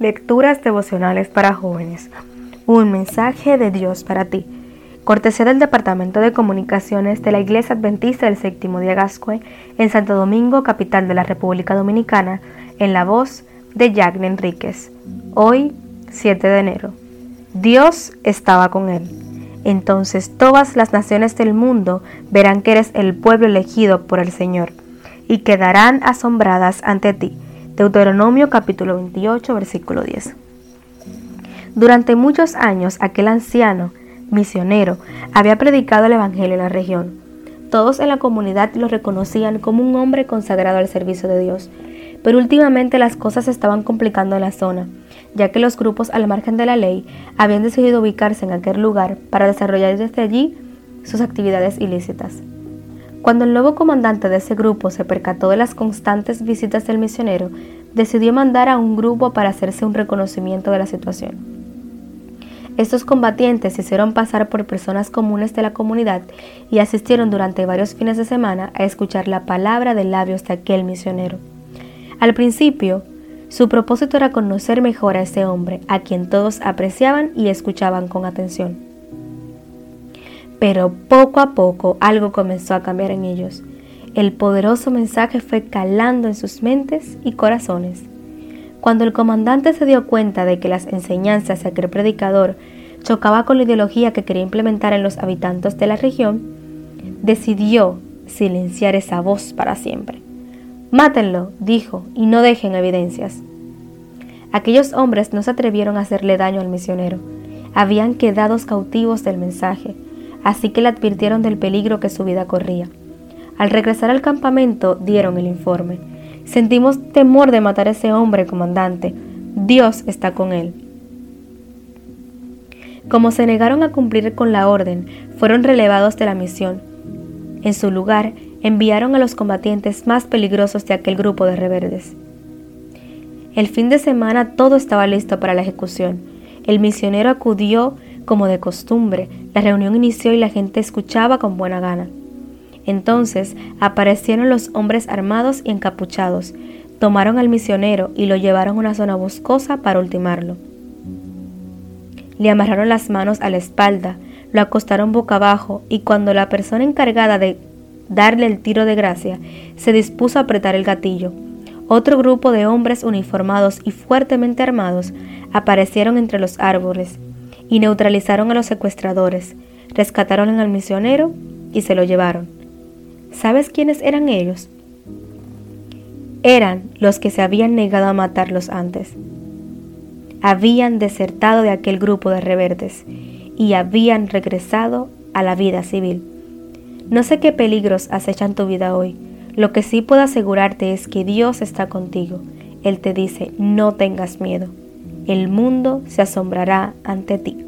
Lecturas devocionales para jóvenes. Un mensaje de Dios para ti. Cortesía del Departamento de Comunicaciones de la Iglesia Adventista del Séptimo Día en Santo Domingo, capital de la República Dominicana, en la voz de Jacqueline Enríquez. Hoy, 7 de enero. Dios estaba con él. Entonces todas las naciones del mundo verán que eres el pueblo elegido por el Señor y quedarán asombradas ante ti Deuteronomio capítulo 28, versículo 10. Durante muchos años aquel anciano, misionero, había predicado el Evangelio en la región. Todos en la comunidad lo reconocían como un hombre consagrado al servicio de Dios, pero últimamente las cosas se estaban complicando en la zona, ya que los grupos al margen de la ley habían decidido ubicarse en aquel lugar para desarrollar desde allí sus actividades ilícitas. Cuando el nuevo comandante de ese grupo se percató de las constantes visitas del misionero, decidió mandar a un grupo para hacerse un reconocimiento de la situación. Estos combatientes se hicieron pasar por personas comunes de la comunidad y asistieron durante varios fines de semana a escuchar la palabra de labios de aquel misionero. Al principio, su propósito era conocer mejor a ese hombre, a quien todos apreciaban y escuchaban con atención. Pero poco a poco algo comenzó a cambiar en ellos. El poderoso mensaje fue calando en sus mentes y corazones. Cuando el comandante se dio cuenta de que las enseñanzas de aquel predicador chocaba con la ideología que quería implementar en los habitantes de la región, decidió silenciar esa voz para siempre. Mátenlo, dijo, y no dejen evidencias. Aquellos hombres no se atrevieron a hacerle daño al misionero. Habían quedado cautivos del mensaje, así que le advirtieron del peligro que su vida corría. Al regresar al campamento dieron el informe. Sentimos temor de matar a ese hombre, comandante. Dios está con él. Como se negaron a cumplir con la orden, fueron relevados de la misión. En su lugar, enviaron a los combatientes más peligrosos de aquel grupo de rebeldes. El fin de semana todo estaba listo para la ejecución. El misionero acudió como de costumbre, la reunión inició y la gente escuchaba con buena gana. Entonces aparecieron los hombres armados y encapuchados, tomaron al misionero y lo llevaron a una zona boscosa para ultimarlo. Le amarraron las manos a la espalda, lo acostaron boca abajo y cuando la persona encargada de darle el tiro de gracia se dispuso a apretar el gatillo, otro grupo de hombres uniformados y fuertemente armados aparecieron entre los árboles y neutralizaron a los secuestradores, rescataron al misionero y se lo llevaron. ¿Sabes quiénes eran ellos? Eran los que se habían negado a matarlos antes. Habían desertado de aquel grupo de rebeldes y habían regresado a la vida civil. No sé qué peligros acechan tu vida hoy. Lo que sí puedo asegurarte es que Dios está contigo. Él te dice, no tengas miedo el mundo se asombrará ante ti.